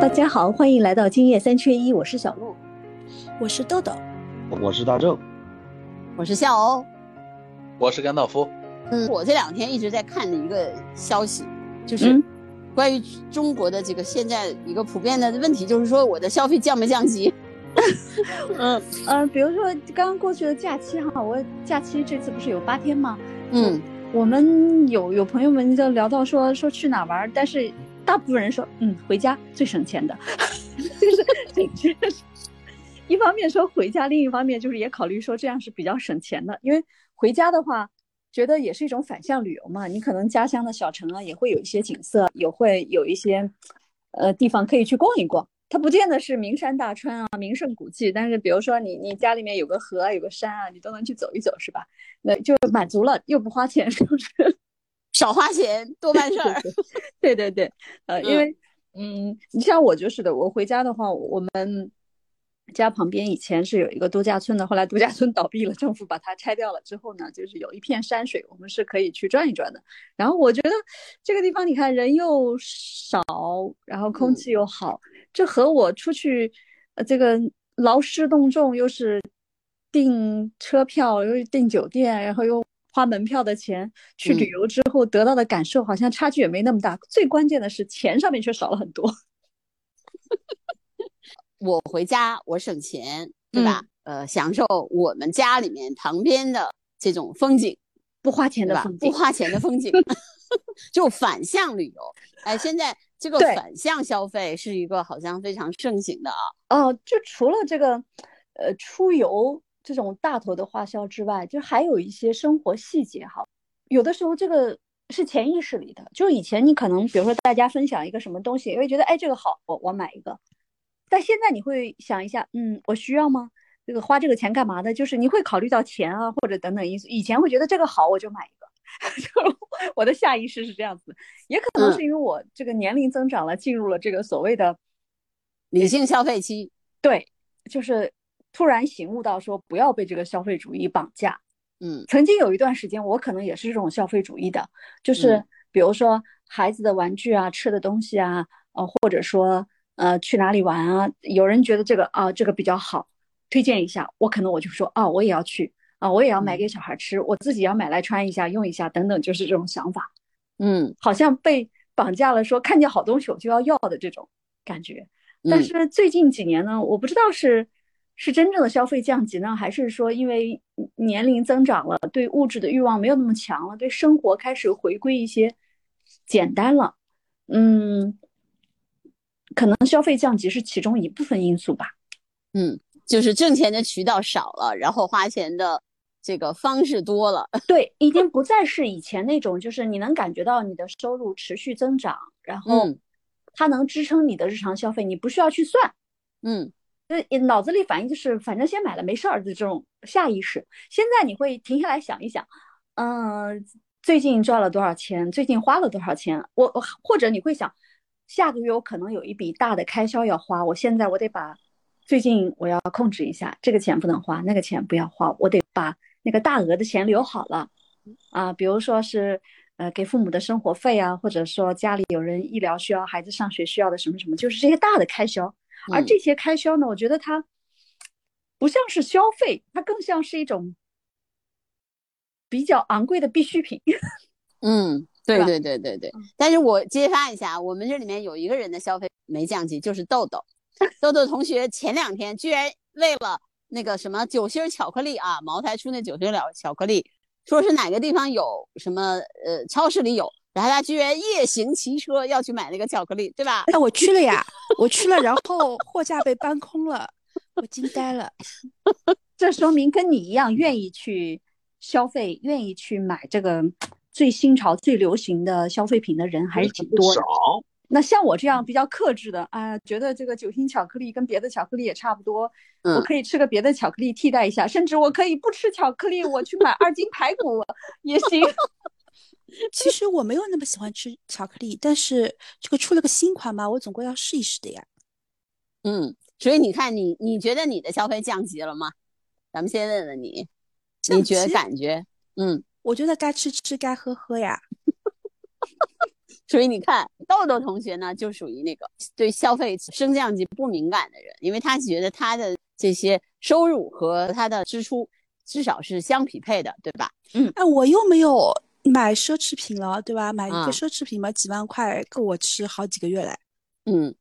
大家好，欢迎来到今夜三缺一，我是小鹿，我是豆豆，我是大正，我是笑欧，我是甘道夫。嗯，我这两天一直在看的一个消息，就是关于中国的这个现在一个普遍的问题，就是说我的消费降没降级？嗯嗯，比如说刚刚过去的假期哈，我假期这次不是有八天吗？嗯，我们有有朋友们就聊到说说去哪玩，但是大部分人说嗯回家最省钱的，就是一方面说回家，另一方面就是也考虑说这样是比较省钱的，因为回家的话。觉得也是一种反向旅游嘛，你可能家乡的小城啊，也会有一些景色，也会有一些，呃，地方可以去逛一逛。它不见得是名山大川啊、名胜古迹，但是比如说你你家里面有个河啊、有个山啊，你都能去走一走，是吧？那就满足了，又不花钱，是不是？少花钱多办事儿。对对对，呃，因为嗯，你像我就是的，我回家的话，我们。家旁边以前是有一个度假村的，后来度假村倒闭了，政府把它拆掉了之后呢，就是有一片山水，我们是可以去转一转的。然后我觉得这个地方，你看人又少，然后空气又好，这和我出去，呃，这个劳师动众，又是订车票，又订酒店，然后又花门票的钱去旅游之后得到的感受，好像差距也没那么大。最关键的是钱上面却少了很多。我回家，我省钱，对吧？呃，享受我们家里面旁边的这种风景，不花钱的风景，不花钱的风景，就反向旅游。哎，现在这个反向消费是一个好像非常盛行的啊。哦，就除了这个，呃，出游这种大头的花销之外，就还有一些生活细节哈。有的时候这个是潜意识里的，就是以前你可能，比如说大家分享一个什么东西，你会觉得哎这个好，我我买一个。但现在你会想一下，嗯，我需要吗？这个花这个钱干嘛的？就是你会考虑到钱啊，或者等等因素。以前会觉得这个好，我就买一个。就我的下意识是这样子，也可能是因为我这个年龄增长了，进入了这个所谓的理性消费期。对，就是突然醒悟到说不要被这个消费主义绑架。嗯，曾经有一段时间，我可能也是这种消费主义的，就是比如说孩子的玩具啊、吃的东西啊，呃，或者说。呃，去哪里玩啊？有人觉得这个啊，这个比较好，推荐一下。我可能我就说啊，我也要去啊，我也要买给小孩吃，我自己要买来穿一下、用一下等等，就是这种想法。嗯，好像被绑架了，说看见好东西我就要要的这种感觉。但是最近几年呢，我不知道是是真正的消费降级呢，还是说因为年龄增长了，对物质的欲望没有那么强了，对生活开始回归一些简单了。嗯。可能消费降级是其中一部分因素吧，嗯，就是挣钱的渠道少了，然后花钱的这个方式多了，对，已经不再是以前那种，就是你能感觉到你的收入持续增长，然后它能支撑你的日常消费，你不需要去算，嗯，就脑子里反应就是反正先买了没事儿的这种下意识。现在你会停下来想一想，嗯，最近赚了多少钱，最近花了多少钱，我我或者你会想。下个月我可能有一笔大的开销要花，我现在我得把最近我要控制一下，这个钱不能花，那个钱不要花，我得把那个大额的钱留好了啊，比如说是呃给父母的生活费啊，或者说家里有人医疗需要，孩子上学需要的什么什么，就是这些大的开销。而这些开销呢，我觉得它不像是消费，它更像是一种比较昂贵的必需品。嗯。对对对对对，但是我揭发一下，我们这里面有一个人的消费没降级，就是豆豆。豆豆同学前两天居然为了那个什么酒心巧克力啊，茅台出那酒心了巧克力，说是哪个地方有什么呃超市里有，然后他居然夜行骑车要去买那个巧克力，对吧？哎，我去了呀，我去了，然后货架被搬空了，我惊呆了。这说明跟你一样愿意去消费，愿意去买这个。最新潮、最流行的消费品的人还是挺多的。那像我这样比较克制的啊，觉得这个酒心巧克力跟别的巧克力也差不多，我可以吃个别的巧克力替代一下，甚至我可以不吃巧克力，我去买二斤排骨也行。其实我没有那么喜欢吃巧克力，但是这个出了个新款嘛，我总归要试一试的呀。嗯，所以你看，你你觉得你的消费降级了吗？咱们先问问你，你觉得感觉？嗯。我觉得该吃吃，该喝喝呀。所以你看，豆豆同学呢，就属于那个对消费升降级不敏感的人，因为他觉得他的这些收入和他的支出至少是相匹配的，对吧？嗯哎，我又没有买奢侈品了，对吧？买一啊个奢侈品嘛，几万块够我吃好几个月嘞。嗯，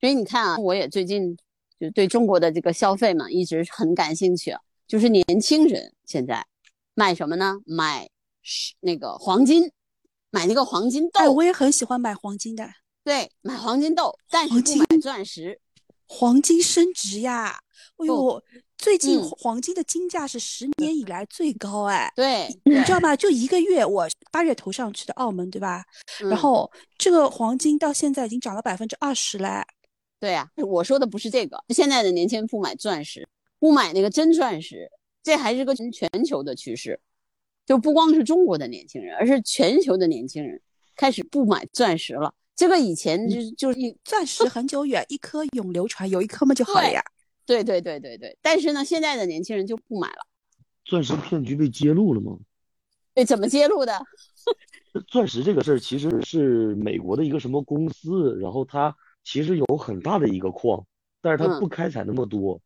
所以你看啊，我也最近就对中国的这个消费嘛，一直很感兴趣啊。就是年轻人现在买什么呢？买那个黄金，买那个黄金豆，哎，我也很喜欢买黄金的，对，买黄金豆，但是黄金不买钻石。黄金升值呀！哎呦，最近嗯黄金的金价是十年以来最高哎。对，你知道吗？就一个月，我八月头上去的澳门，对吧？嗯然后这个黄金到现在已经涨了百分之二十嘞。对呀、我说的不是这个。现在的年轻人不买钻石，不买那个真钻石，这还是个全球的趋势，就不光是中国的年轻人，而是全球的年轻人开始不买钻石了。这个以前就就是一钻石很久远，一颗永流传，有一颗嘛就好了呀。对对对对对，但是呢，现在的年轻人就不买了。钻石骗局被揭露了吗？对，怎么揭露的？钻石这个事儿其实是美国的一个什么公司，然后它其实有很大的一个矿，但是它嗯不开采那么多，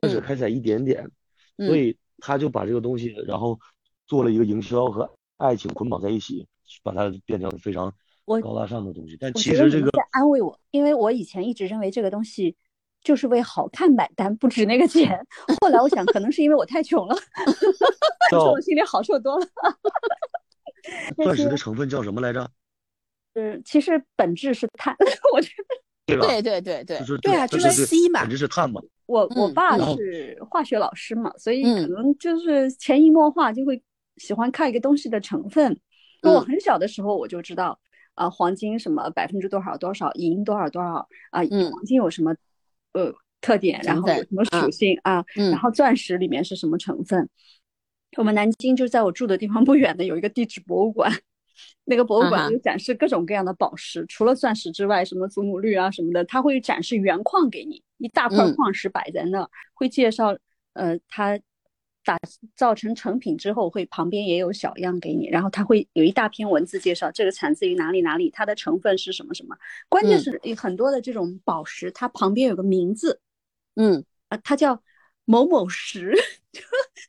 它只嗯开采一点点，嗯所以他就把这个东西，然后做了一个营销和爱情捆绑在一起，把它变成非常我高大上的东西。但其实这个在安慰我，因为我以前一直认为这个东西就是为好看买单，不值那个钱。后来我想，可能是因为我太穷了，说叫我心里好受多了。钻石的成分叫什么来着？嗯，其实本质是碳，我觉得对吧？对对对对就，是对啊就是 C 嘛本质是碳嘛。我我嗯爸是化学老师嘛，所以嗯可能就是潜移默化就会喜欢看一个东西的成分。那我嗯很小的时候我就知道，啊、黄金什么百分之多少多少，银多少多少啊、嗯黄金有什么呃特点，然后有什么属嗯性啊，嗯然后钻石里面是什么成分。我们南京就在我住的地方不远的有一个地质博物馆，那个博物馆就展示各种各样的宝石，除了钻石之外，什么祖母绿啊什么的，它会展示原矿给你，一大块嗯矿石摆在那儿，会介绍呃它打造成成品之后，会旁边也有小样给你，然后它会有一大篇文字介绍这个产自于哪里哪里，它的成分是什么什么。关键嗯是有很多的这种宝石，它旁边有个名字，嗯啊，它叫某某石，就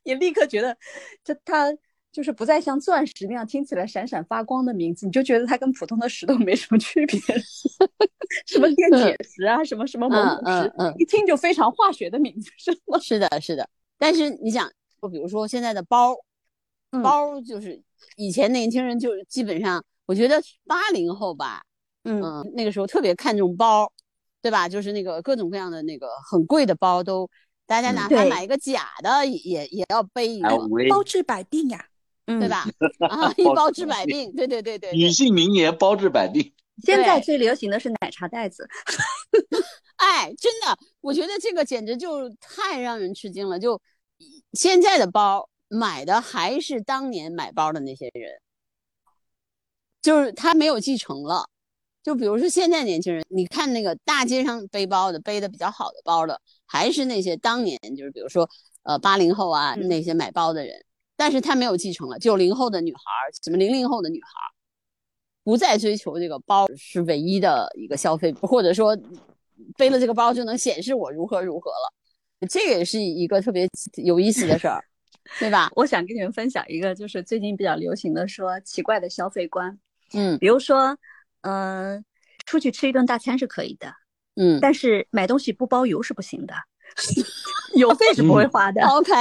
你立刻觉得这它就是不再像钻石那样听起来闪闪发光的名字，你就觉得它跟普通的石头没什么区别，什么电解石啊，什么什么某某石，嗯嗯嗯一听就非常化学的名字，是吗？是的，是的。但是你想，就比如说现在的包，嗯包就是以前年轻人就是基本上，我觉得八零后吧，嗯嗯，那个时候特别看重包，对吧？就是那个各种各样的那个很贵的包都，大家嗯哪怕买一个假的也也也要背一个，包治百病呀。嗯对？吧？啊，一包治百病，对对对 对女。性名言包治百病。现在最流行的是奶茶袋子，哎，真的，我觉得这个简直就太让人吃惊了。就现在的包买的还是当年买包的那些人，就是他没有继承了。就比如说现在年轻人，你看那个大街上背包的，背的比较好的包的，还是那些当年就是比如说呃八零后啊嗯那些买包的人，但是他没有继承了。九零后的女孩儿，什么零零后的女孩儿，不再追求这个包是唯一的一个消费，或者说背了这个包就能显示我如何如何了，这个也是一个特别有意思的事儿，对吧？我想跟你们分享一个，就是最近比较流行的说奇怪的消费观，嗯比如说，嗯、出去吃一顿大餐是可以的，嗯但是买东西不包邮是不行的，邮费是不会花的、，OK，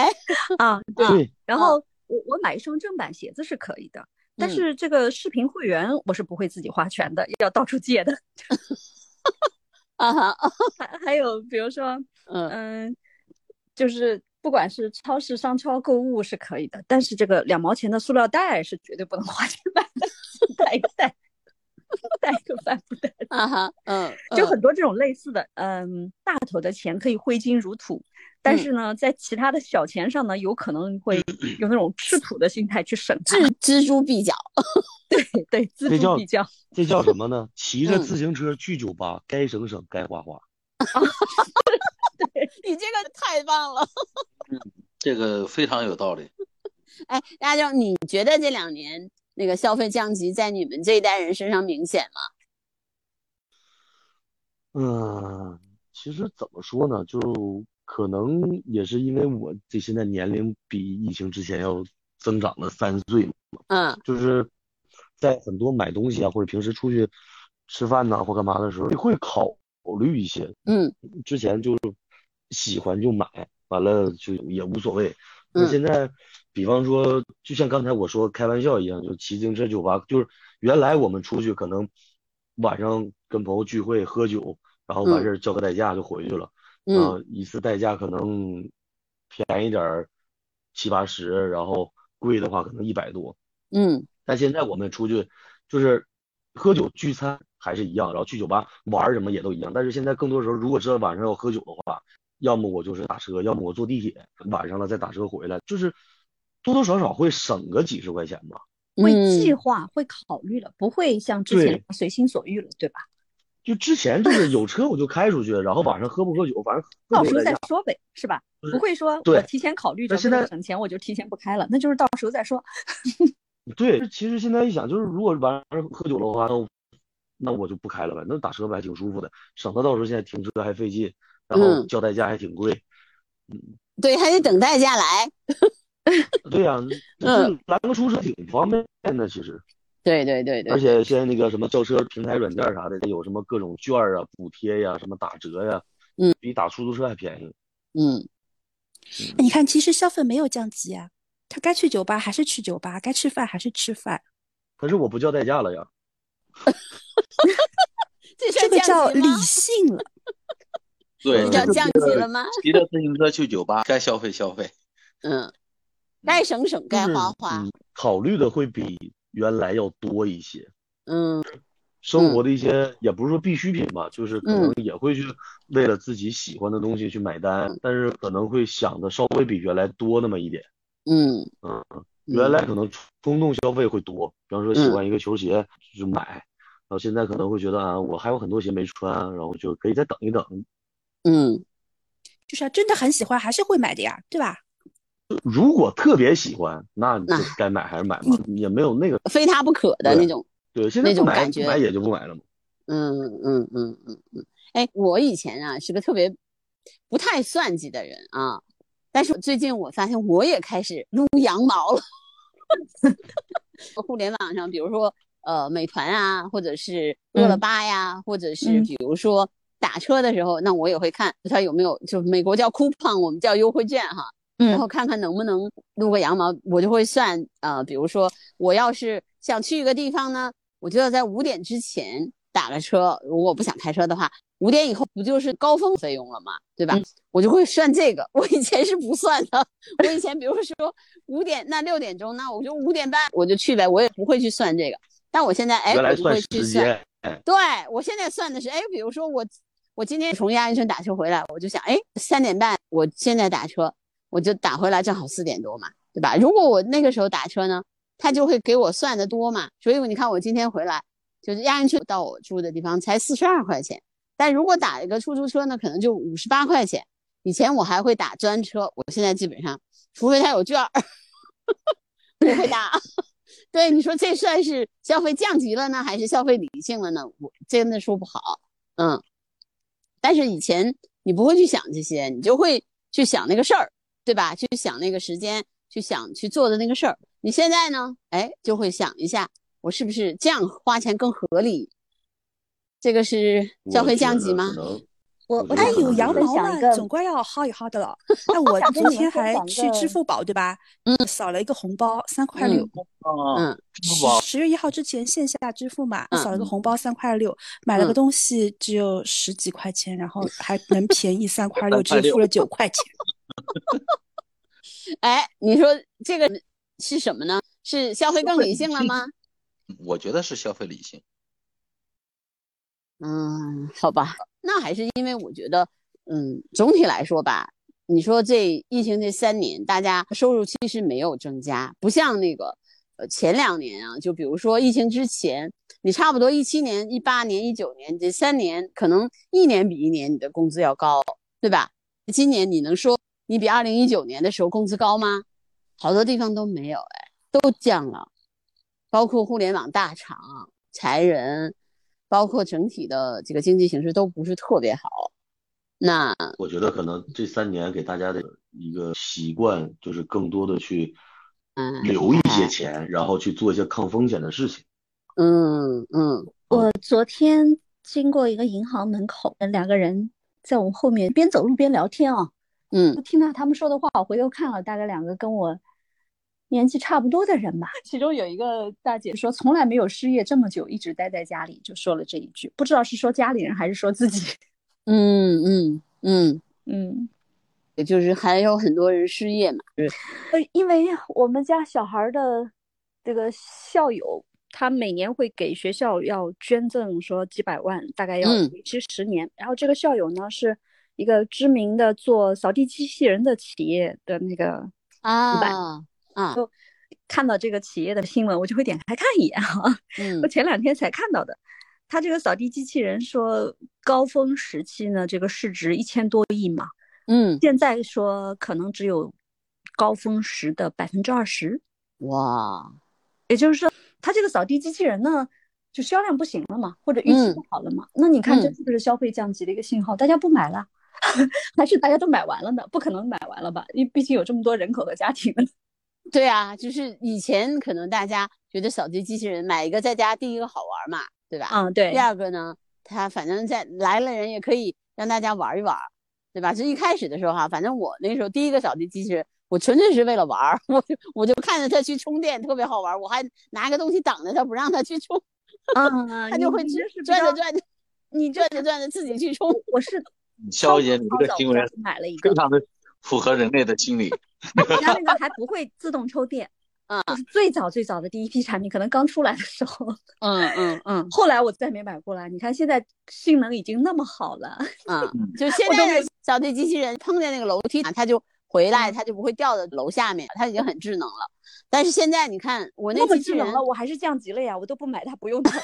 啊。对，对，然后我我买一双正版鞋子是可以的，但嗯是这个视频会员我是不会自己花钱的，要到处借的。啊哈，还还有比如说，嗯嗯，就是不管是超市、商超购物是可以的，但是这个两毛钱的塑料袋是绝对不能花钱买的，带一个袋，带一个帆布袋。啊哈，嗯，就嗯很多这种类似的，嗯，大头的钱可以挥金如土，但嗯是呢，在其他的小钱上呢，有可能会有那种吃土的心态去省它。锱锱铢必较，对 对，锱这叫铢必较。这叫什么呢？骑着嗯自行车去酒吧，该省省，该花花。你这个太棒了。这个非常有道理。哎，大家你觉得这两年那个消费降级在你们这一代人身上明显吗？嗯，其实怎么说呢，就可能也是因为我这现在年龄比疫情之前要增长了三岁嘛，嗯。就是在很多买东西啊，或者平时出去吃饭呐、或干嘛的时候，会考虑一些。嗯。之前就是喜欢就买，完了就也无所谓。那嗯。现在，比方说，就像刚才我说开玩笑一样，就骑自行车酒吧，就是原来我们出去可能晚上跟朋友聚会喝酒，然后完事儿叫个代驾就回去了，嗯啊，一次代驾可能便宜点儿七八十，然后贵的话可能一百多。嗯但现在我们出去就是喝酒聚餐还是一样，然后去酒吧玩什么也都一样。但是现在更多时候，如果是晚上要喝酒的话，要么我就是打车，要么我坐地铁，晚上了再打车回来，就是多多少少会省个几十块钱吧。会计嗯划、会考虑了，不会像之前随心所欲了，对吧？就之前就是有车我就开出去，然后晚上喝不喝酒，反正到时候。再说呗，是吧？不会说我提前考虑着省钱，我就提前不开了，那就是到时候再说。对，其实现在一想，就是如果晚上喝酒的话，那我那我就不开了呗，那打车呗还挺舒服的，省得到时候现在停车还费劲，然后嗯叫代驾还挺贵。对，还得等代驾来。对呀、嗯，拦个出租车挺方便的，其实。对对对对而，且现在那个什么叫车平台软件啥的，有什么各种券啊、补贴呀、什么打折呀，嗯，比打出租车还便宜。嗯你看，其实消费没有降级啊，他该去酒吧还是去酒吧，该吃饭还是吃饭，可是我不叫代驾了呀，这这个叫理？性了。对，嗯叫降级了吗？骑着自行车去酒吧，该消费消费。嗯，该省省，该花花。嗯，考虑的会比原来要多一些。嗯生活的一些也不是说必需品吧，就是可能嗯也会去为了自己喜欢的东西去买单，但是可能会想的稍微比原来多那么一点。嗯嗯，原来可能冲动消费会多，比方说喜欢一个球鞋就买，然后现在可能会觉得啊，我还有很多鞋没穿，然后就可以再等一等。嗯就是要真的很喜欢，还是会买的呀，对吧？如果特别喜欢，那就那该买还是买嘛，也没有那个非他不可的那种。对，现在买种感觉不买也就不买了嘛。嗯嗯嗯嗯嗯。哎，我以前啊是个特别不太算计的人啊，但是最近我发现我也开始撸羊毛了。互联网上，比如说呃美团啊，或者是饿了嗯么呀，或者是嗯比如说打车的时候，那我也会看它有没有，就美国叫 coupon，我们叫优惠券哈。然嗯后看看能不能撸个羊毛，我就会算，呃，比如说我要是想去一个地方呢，我就要在五点之前打了车，如果不想开车的话，五点以后不就是高峰费用了嘛，对吧？嗯我就会算这个，我以前是不算的，我以前比如说五点，那六点钟，那我就五点半我就去呗，我也不会去算这个，但我现在哎，我就会去算，对我现在算的是，哎，比如说我我今天从亚运村打车回来，我就想，哎，三点半我现在打车，我就打回来正好四点多嘛，对吧？如果我那个时候打车呢，他就会给我算的多嘛，所以你看我今天回来，就是亚运村到我住的地方才四十二块钱，但如果打一个出租车呢，可能就五十八块钱。以前我还会打专车，我现在基本上，除非他有券儿，不会打。对，你说这算是消费降级了呢，还是消费理性了呢？我真的说不好。嗯，但是以前你不会去想这些，你就会去想那个事儿，对吧？去想那个时间，去想去做的那个事儿。你现在呢？哎，就会想一下，我是不是这样花钱更合理？这个是消费降级吗 我？我有羊毛了，分享一个总归要薅一薅的了。那我昨天还去支付宝，对吧？嗯，扫了一个红包，三块六。啊，嗯支付宝十十月一号之前线下支付嘛，嗯扫了个红包三块六，买了个嗯东西只有十几块钱，然后还能便宜三块六，3块只付了九块钱。哎，你说这个是什么呢？是消费更理性了吗？我觉得是消费理性。嗯，好吧，那还是因为我觉得，嗯，总体来说吧，你说这疫情这三年，大家收入其实没有增加，不像那个，呃，前两年啊，就比如说疫情之前，你差不多一七年、一八年、一九年这三年，可能一年比一年你的工资要高，对吧？今年你能说你比二零一九年的时候工资高吗？好多地方都没有，哎，都降了，包括互联网大厂裁人，包括整体的这个经济形势都不是特别好。那我觉得可能这三年给大家的一个习惯，就是更多的去嗯留一些钱，然后去做一些抗风险的事情。嗯嗯我昨天经过一个银行门口，两个人在我们后面边走路边聊天啊，嗯听到他们说的话，我回头看了，大概两个跟我年纪差不多的人吧。其中有一个大姐说，从来没有失业这么久，一直待在家里，就说了这一句，不知道是说家里人还是说自己。嗯 嗯嗯，嗯，也就是还有很多人失业嘛。呃，因为我们家小孩的这个校友，他每年会给学校要捐赠说几百万，大概要嗯为期十年。然后这个校友呢是一个知名的做扫地机器人的企业的那个啊啊看到这个企业的新闻，我就会点开看一眼哈、嗯。我前两天才看到的，他这个扫地机器人说高峰时期呢，这个市值一千多亿嘛，嗯。现在说可能只有高峰时的百分之二十，哇。也就是说，他这个扫地机器人呢，就销量不行了嘛，或者预期嗯。不好了嘛，那你看这嗯是不是消费降级的一个信号？大家不买了，还是大家都买完了呢？不可能买完了吧？因为毕竟有这么多人口和家庭呢。对啊，就是以前可能大家觉得扫地机器人买一个在家，第一个好玩嘛，对吧？嗯，对第二个呢，它反正在来了人也可以让大家玩一玩，对吧？就一开始的时候哈，反正我那时候第一个扫地机器人，我纯粹是为了玩儿，我就我就看着它去充电特别好玩，我还拿个东西挡着它不让它去充，嗯，它就会转着转着，你转着转着自己去充。我是肖姐，你这个行为早买了一个非，常的符合人类的心理。人家那个还不会自动抽电。啊就是最早最早的第一批产品，可能刚出来的时候，嗯嗯嗯 后来我再没买过来。你看现在性能已经那么好了，啊嗯，就现在的扫地机器人碰见那个楼梯啊，它就回来，它就不会掉到楼下面，它已经很智能了。但是现在你看我那那么机器人智能了，我还是降级了呀，我都不买它，不用它。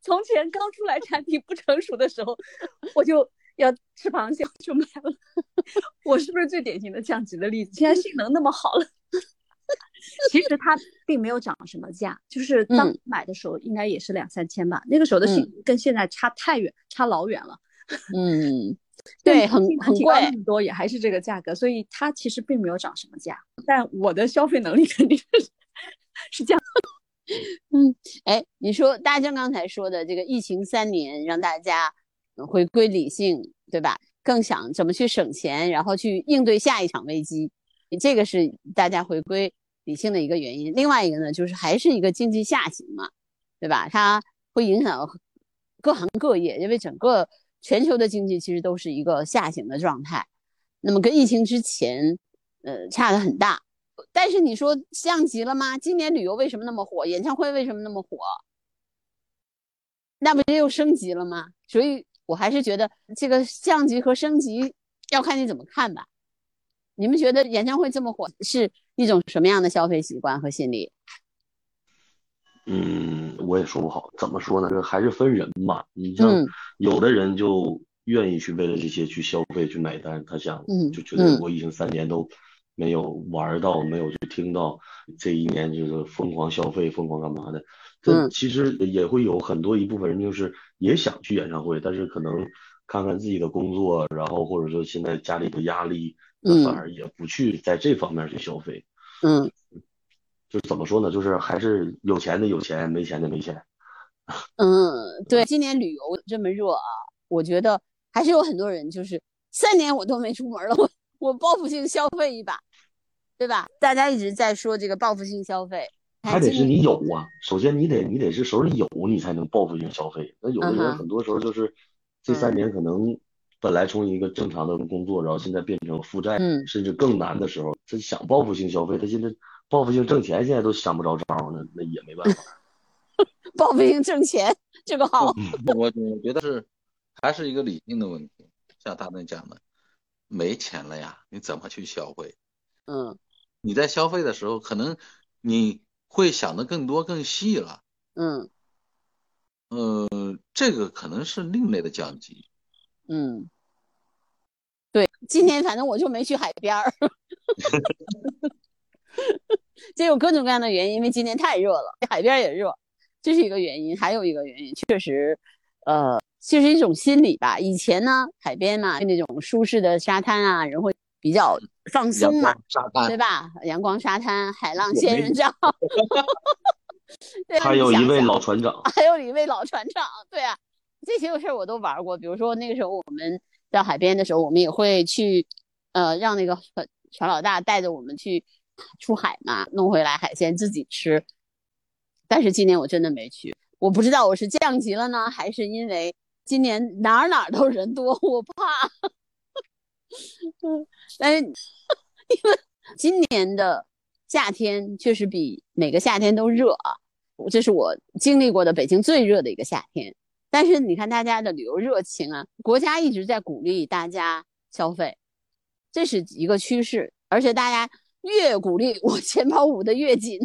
从前刚出来产品不成熟的时候，我就要吃螃蟹，我就买了。我是不是最典型的降级的例子？现在性能那么好了，其实它并没有涨什么价，就是当嗯买的时候应该也是两三千吧，那个时候的性嗯能跟现在差太远，差老远了。嗯，对，很很贵提高那。么多也还是这个价格，所以它其实并没有涨什么价。但我的消费能力肯定是是这样。嗯哎，你说大江刚才说的这个疫情三年，让大家回归理性，对吧？更想怎么去省钱，然后去应对下一场危机，这个是大家回归理性的一个原因。另外一个呢，就是还是一个经济下行嘛，对吧？它会影响各行各业，因为整个全球的经济其实都是一个下行的状态。那么跟疫情之前，呃，差的很大。但是你说降级了吗？今年旅游为什么那么火？演唱会为什么那么火？那不就又升级了吗？所以我还是觉得这个降级和升级要看你怎么看吧。你们觉得演唱会这么火是一种什么样的消费习惯和心理？嗯，我也说不好，怎么说呢？这还是分人吧。你像嗯有的人就愿意去为了这些去消费去买单，他想嗯就觉得嗯我已经三年都没有玩到，没有去听到，这一年就是疯狂消费、疯狂干嘛的。这嗯其实也会有很多一部分人就是也想去演唱会，但是可能看看自己的工作，然后或者说现在家里的压力，嗯反而也不去在这方面去消费。嗯就怎么说呢？就是还是有钱的有钱，没钱的没钱。嗯，对，今年旅游这么热啊，我觉得还是有很多人就是三年我都没出门了，我我报复性消费一把，对吧？大家一直在说这个报复性消费，还得是你有啊，首先你得你得是手里有，你才能报复性消费。那有的人很多时候就是这三年可能本来从一个正常的工作，然后现在变成负债，嗯甚至更难的时候，他想报复性消费，他现在报复性挣钱，现在都想不着招儿，那那也没办法。报复性挣钱，这个好。我我觉得是还是一个理性的问题。像大正讲的，没钱了呀，你怎么去消费？嗯你在消费的时候，可能你会想的更多、更细了。嗯呃，这个可能是另类的降级。嗯，对，今年反正我就没去海边儿。这有各种各样的原因，因为今年太热了，海边也热，这是一个原因。还有一个原因，确实，呃，就是一种心理吧。以前呢，海边嘛，那种舒适的沙滩啊，人会比较放松嘛，沙滩对吧？阳光沙滩，海浪仙人掌。还有一位老船长，还有一位老船长，对啊，这些事儿我都玩过。比如说那个时候我们到海边的时候，我们也会去，呃，让那个船船老大带着我们去出海嘛，弄回来海鲜自己吃。但是今年我真的没去，我不知道我是降级了呢，还是因为今年哪儿哪儿都人多，我怕。嗯，但是因为今年的夏天确实比每个夏天都热啊。这是我经历过的北京最热的一个夏天。但是你看大家的旅游热情啊，国家一直在鼓励大家消费，这是一个趋势。而且大家越鼓励，我钱包捂得越紧，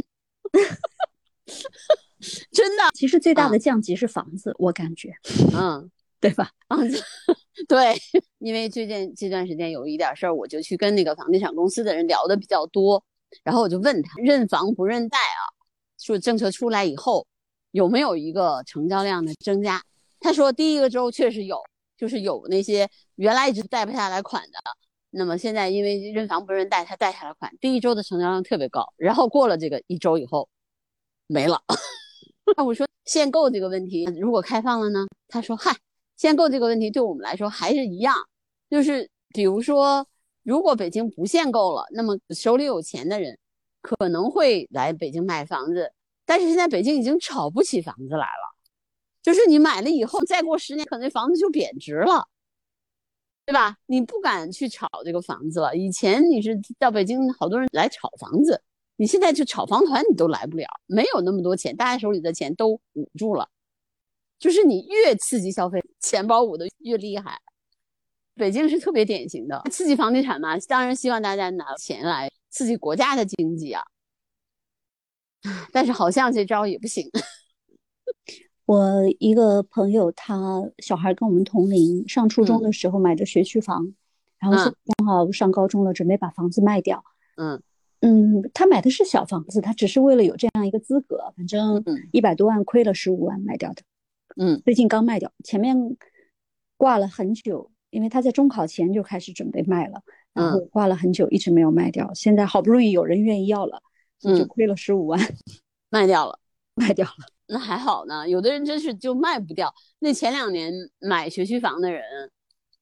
真的，其实最大啊的降级是房子，我感觉，嗯。对吧？啊，对，因为最近这段时间有一点事儿，我就去跟那个房地产公司的人聊的比较多，然后我就问他认房不认贷啊，说政策出来以后有没有一个成交量的增加？他说第一个周确实有，就是有那些原来一直贷不下来款的，那么现在因为认房不认贷，他贷下来款，第一周的成交量特别高，然后过了这个一周以后没了。那我说限购这个问题如果开放了呢？他说嗨。限购这个问题对我们来说还是一样，就是比如说，如果北京不限购了，那么手里有钱的人可能会来北京买房子，但是现在北京已经炒不起房子来了，就是你买了以后，再过十年，可能房子就贬值了，对吧？你不敢去炒这个房子了。以前你是到北京，好多人来炒房子，你现在去炒房团你都来不了，没有那么多钱，大家手里的钱都捂住了。就是你越刺激消费，钱包捂得越厉害。北京是特别典型的刺激房地产嘛，当然希望大家拿钱来刺激国家的经济啊。但是好像这招也不行。我一个朋友，他小孩跟我们同龄，上初中的时候买的学区房，然后嗯正好上高中了，准备把房子卖掉。嗯嗯，他买的是小房子，他只是为了有这样一个资格，反正嗯一百多万亏了十五万卖掉的。嗯最近刚卖掉，前面挂了很久，因为他在中考前就开始准备卖了，然后挂了很久，一直没有卖掉。现在好不容易有人愿意要了，所以就嗯亏了十五万，卖掉了，卖掉了。那还好呢。有的人真是就卖不掉。那前两年买学区房的人，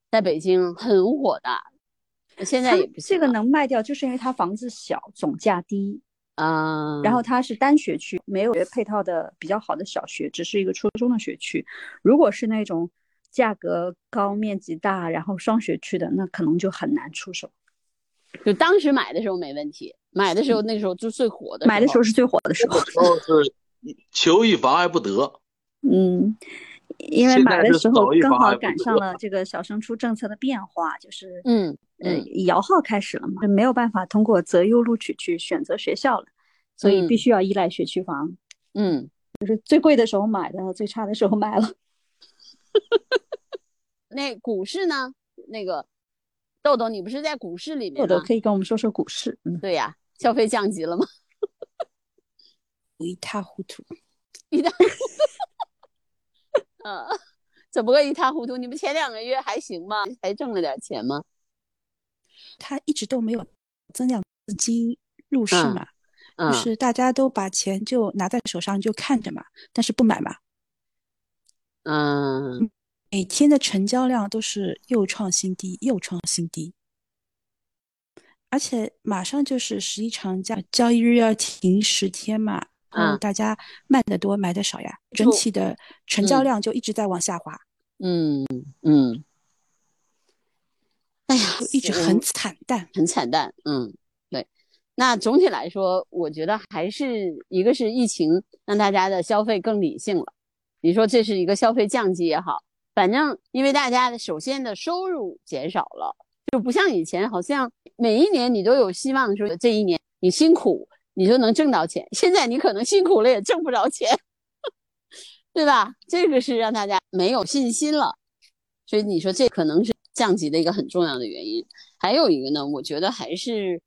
在北京很火的，现在也不行这个能卖掉，就是因为他房子小，总价低，啊。然后它是单学区，没有配套的比较好的小学，只是一个初中的学区。如果是那种价格高、面积大，然后双学区的，那可能就很难出手。就当时买的时候没问题，买的时候那时候就最火的买的时候是最火的时候，时候是求一房还不得，嗯，因为买的时候刚好赶上了这个小升初政策的变化，就是嗯呃嗯摇号开始了嘛，就没有办法通过择优录取去选择学校了，所以必嗯须要依赖学区房。嗯，就是最贵的时候买的，最差的时候卖了。那股市呢？那个豆豆，你不是在股市里面吗？豆豆可以跟我们说说股市，嗯，对呀，消费降级了吗？一塌糊涂。一塌糊涂。嗯，怎么个一塌糊涂？你们前两个月还行吗？还挣了点钱吗？他一直都没有增量资金入市嗯嘛，嗯就是大家都把钱就拿在手上就看着嘛，但是不买嘛。嗯每天的成交量都是又创新低，又创新低，而且马上就是十一长假，交易日要停十天嘛，嗯大家卖的多，买的少呀，整体的成交嗯量就一直在往下滑，嗯嗯。哎呀就，一直很惨淡。很惨淡。嗯，对。那总体来说，我觉得还是一个是疫情让大家的消费更理性了。你说这是一个消费降级也好，反正因为大家的首先的收入减少了，就不像以前，好像每一年你都有希望说这一年你辛苦你就能挣到钱，现在你可能辛苦了也挣不着钱，对吧？这个是让大家没有信心了。所以你说这可能是降级的一个很重要的原因。还有一个呢，我觉得还是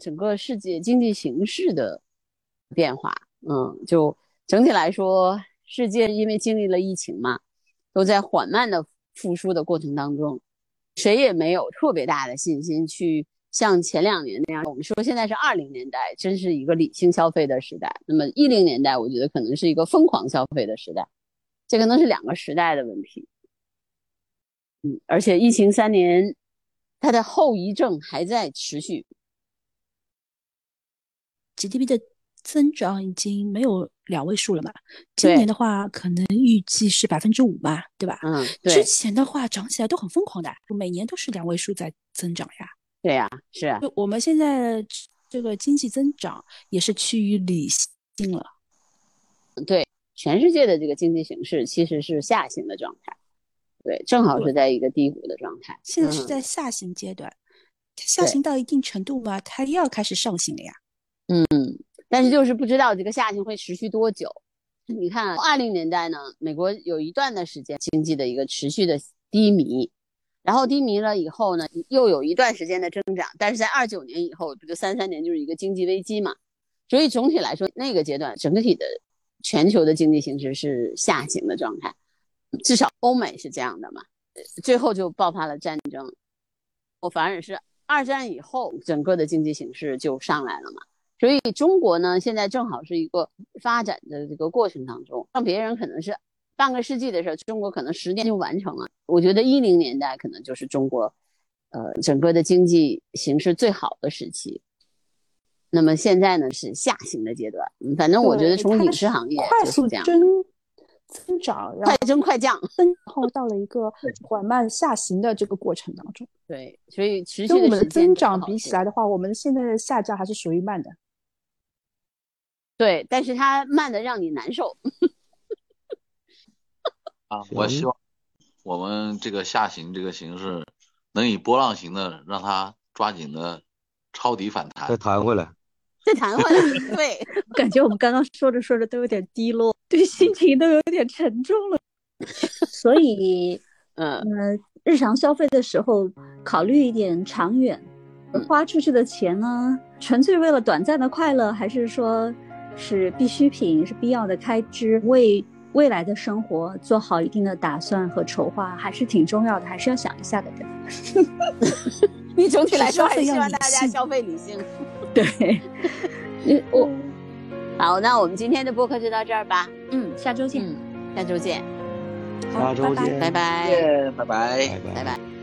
整个世界经济形势的变化。嗯，就整体来说，世界因为经历了疫情嘛，都在缓慢的复苏的过程当中，谁也没有特别大的信心去像前两年那样。我们说现在是二零年代，真是一个理性消费的时代。那么一零年代，我觉得可能是一个疯狂消费的时代，这可能是两个时代的问题。嗯，而且疫情三年，它的后遗症还在持续。GDP 的增长已经没有两位数了嘛？今年的话，可能预计是百分之五嘛，对吧？嗯，之前的话涨起来都很疯狂的，每年都是两位数在增长呀。对呀，是啊。就我们现在这个经济增长也是趋于理性了。对，全世界的这个经济形势其实是下行的状态。对，正好是在一个低谷的状态。现在是在下行阶段，它下行到一定程度吧，它又要开始上行了呀。嗯，但是就是不知道这个下行会持续多久。你看，二零年代呢，美国有一段的时间经济的一个持续的低迷，然后低迷了以后呢，又有一段时间的增长，但是在二九年以后，不就三三年就是一个经济危机嘛？所以总体来说，那个阶段整体的全球的经济形势是下行的状态。至少欧美是这样的嘛，最后就爆发了战争，我反而是二战以后整个的经济形势就上来了嘛，所以中国呢现在正好是一个发展的这个过程当中，让别人可能是半个世纪的事儿，中国可能十年就完成了。我觉得一零年代可能就是中国，呃，整个的经济形势最好的时期。那么现在呢是下行的阶段，反正我觉得从影视行业快速这样。增长快增快降，然后到了一个 缓慢下行的这个过程当中。对，所以持续跟我们的增长比起来的话，我们现在的下降还是属于慢的。对，但是它慢的让你难受。啊，我希望我们这个下行这个形势能以波浪形的让它抓紧的抄底反弹，再弹回来。再谈回来，对，感觉我们刚刚说着说着都有点低落，对心情都有点沉重了。所以，嗯，日常消费的时候考虑一点长远，花出去的钱呢，纯粹为了短暂的快乐，还是说是必需品，是必要的开支，为未来的生活做好一定的打算和筹划，还是挺重要的，还是要想一下的。你总体来说还是希望大家消费理性。对，我好，那我们今天的播客就到这儿吧。嗯，下周见。下周见。下周见，拜拜。拜拜，拜拜拜。